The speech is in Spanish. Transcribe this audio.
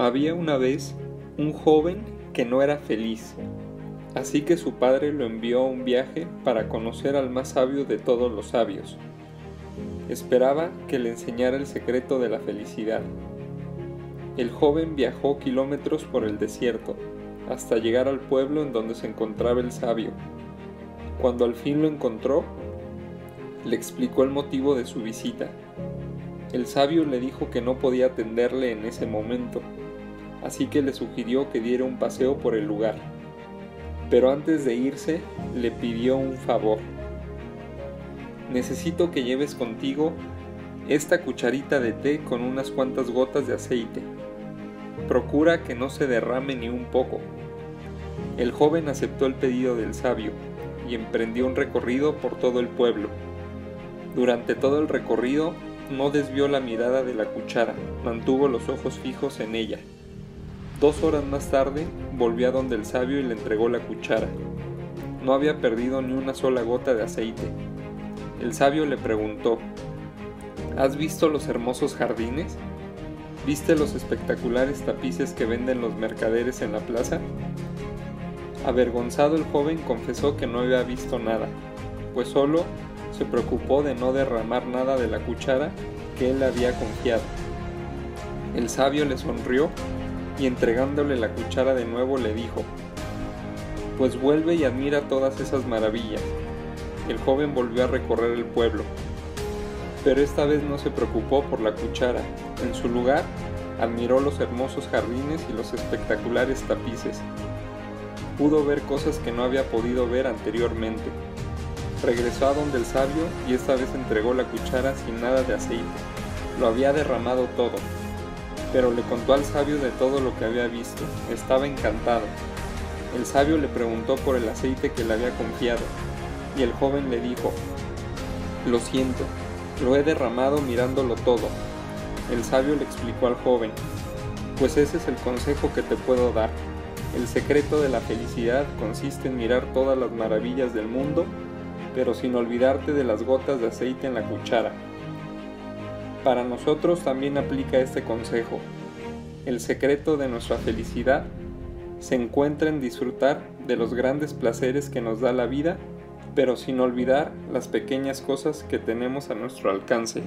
Había una vez un joven que no era feliz, así que su padre lo envió a un viaje para conocer al más sabio de todos los sabios. Esperaba que le enseñara el secreto de la felicidad. El joven viajó kilómetros por el desierto hasta llegar al pueblo en donde se encontraba el sabio. Cuando al fin lo encontró, le explicó el motivo de su visita. El sabio le dijo que no podía atenderle en ese momento, así que le sugirió que diera un paseo por el lugar. Pero antes de irse, le pidió un favor. Necesito que lleves contigo esta cucharita de té con unas cuantas gotas de aceite. Procura que no se derrame ni un poco. El joven aceptó el pedido del sabio y emprendió un recorrido por todo el pueblo. Durante todo el recorrido no desvió la mirada de la cuchara, mantuvo los ojos fijos en ella. Dos horas más tarde volvió a donde el sabio y le entregó la cuchara. No había perdido ni una sola gota de aceite. El sabio le preguntó, ¿Has visto los hermosos jardines? ¿Viste los espectaculares tapices que venden los mercaderes en la plaza? Avergonzado el joven confesó que no había visto nada, pues solo se preocupó de no derramar nada de la cuchara que él había confiado. El sabio le sonrió y entregándole la cuchara de nuevo le dijo, Pues vuelve y admira todas esas maravillas. El joven volvió a recorrer el pueblo, pero esta vez no se preocupó por la cuchara. En su lugar, admiró los hermosos jardines y los espectaculares tapices. Pudo ver cosas que no había podido ver anteriormente. Regresó a donde el sabio y esta vez entregó la cuchara sin nada de aceite. Lo había derramado todo. Pero le contó al sabio de todo lo que había visto. Estaba encantado. El sabio le preguntó por el aceite que le había confiado, y el joven le dijo, Lo siento, lo he derramado mirándolo todo. El sabio le explicó al joven, pues ese es el consejo que te puedo dar. El secreto de la felicidad consiste en mirar todas las maravillas del mundo, pero sin olvidarte de las gotas de aceite en la cuchara. Para nosotros también aplica este consejo. El secreto de nuestra felicidad se encuentra en disfrutar de los grandes placeres que nos da la vida pero sin olvidar las pequeñas cosas que tenemos a nuestro alcance.